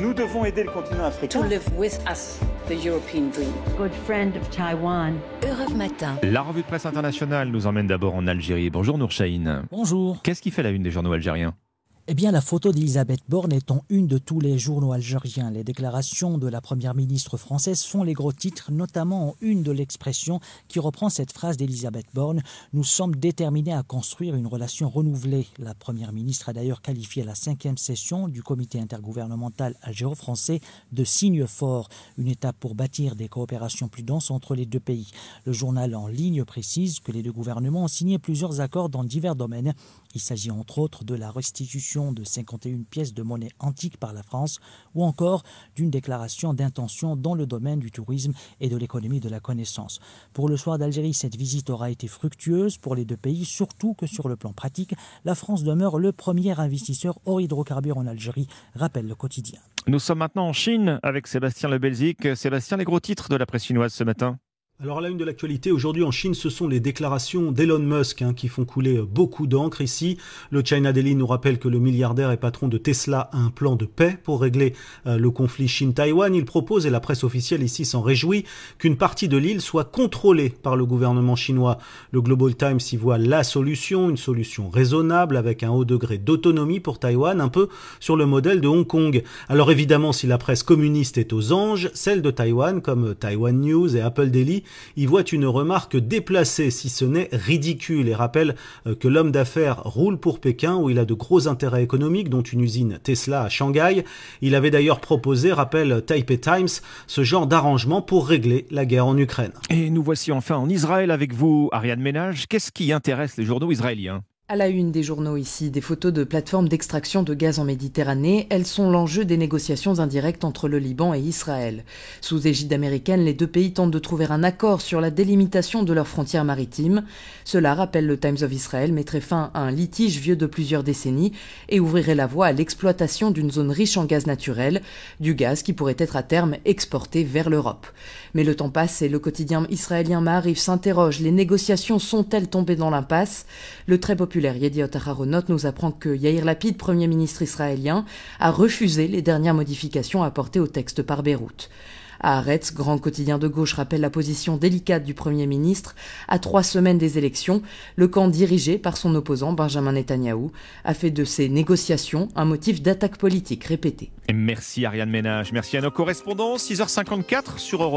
Nous devons aider le continent africain. to live with us the European dream. good friend of Taiwan. Europe Matin. La revue de presse internationale nous emmène d'abord en Algérie. Bonjour Nour Chahine. Bonjour. Qu'est-ce qui fait la une des journaux algériens? Eh bien, la photo d'Elisabeth Borne est en une de tous les journaux algériens. Les déclarations de la première ministre française font les gros titres, notamment en une de l'expression qui reprend cette phrase d'Elisabeth Borne Nous sommes déterminés à construire une relation renouvelée. La première ministre a d'ailleurs qualifié la cinquième session du comité intergouvernemental algéro-français de signe fort, une étape pour bâtir des coopérations plus denses entre les deux pays. Le journal en ligne précise que les deux gouvernements ont signé plusieurs accords dans divers domaines. Il s'agit entre autres de la restitution de 51 pièces de monnaie antique par la France ou encore d'une déclaration d'intention dans le domaine du tourisme et de l'économie de la connaissance. Pour le soir d'Algérie, cette visite aura été fructueuse pour les deux pays, surtout que sur le plan pratique, la France demeure le premier investisseur hors hydrocarbures en Algérie, rappelle le quotidien. Nous sommes maintenant en Chine avec Sébastien Le Belzic. Sébastien, les gros titres de la presse chinoise ce matin alors la une de l'actualité, aujourd'hui en Chine, ce sont les déclarations d'Elon Musk hein, qui font couler beaucoup d'encre ici. Le China Daily nous rappelle que le milliardaire et patron de Tesla a un plan de paix pour régler euh, le conflit Chine-Taïwan. Il propose, et la presse officielle ici s'en réjouit, qu'une partie de l'île soit contrôlée par le gouvernement chinois. Le Global Times y voit la solution, une solution raisonnable avec un haut degré d'autonomie pour Taïwan, un peu sur le modèle de Hong Kong. Alors évidemment, si la presse communiste est aux anges, celle de Taïwan, comme Taiwan News et Apple Daily, y voit une remarque déplacée, si ce n'est ridicule, et rappelle euh, que l'homme d'affaires roule pour Pékin, où il a de gros intérêts économiques, dont une usine Tesla à Shanghai. Il avait d'ailleurs proposé, rappelle Taipei Times, ce genre d'arrangement pour régler la guerre en Ukraine. Et nous voici enfin en Israël avec vous, Ariane Ménage. Qu'est-ce qui intéresse les journaux israéliens? À la une des journaux ici, des photos de plateformes d'extraction de gaz en Méditerranée, elles sont l'enjeu des négociations indirectes entre le Liban et Israël. Sous égide américaine, les deux pays tentent de trouver un accord sur la délimitation de leurs frontières maritimes. Cela, rappelle le Times of Israel, mettrait fin à un litige vieux de plusieurs décennies et ouvrirait la voie à l'exploitation d'une zone riche en gaz naturel, du gaz qui pourrait être à terme exporté vers l'Europe. Mais le temps passe et le quotidien israélien Maariv s'interroge, les négociations sont-elles tombées dans l'impasse? Le très populaire Yediot Aharonot nous apprend que Yair Lapid, Premier ministre israélien, a refusé les dernières modifications apportées au texte par Beyrouth. Haaretz, grand quotidien de gauche, rappelle la position délicate du Premier ministre. À trois semaines des élections, le camp dirigé par son opposant Benjamin Netanyahou a fait de ces négociations un motif d'attaque politique répétée. Et merci Ariane Ménage, merci à nos correspondants. 6h54 sur Europe.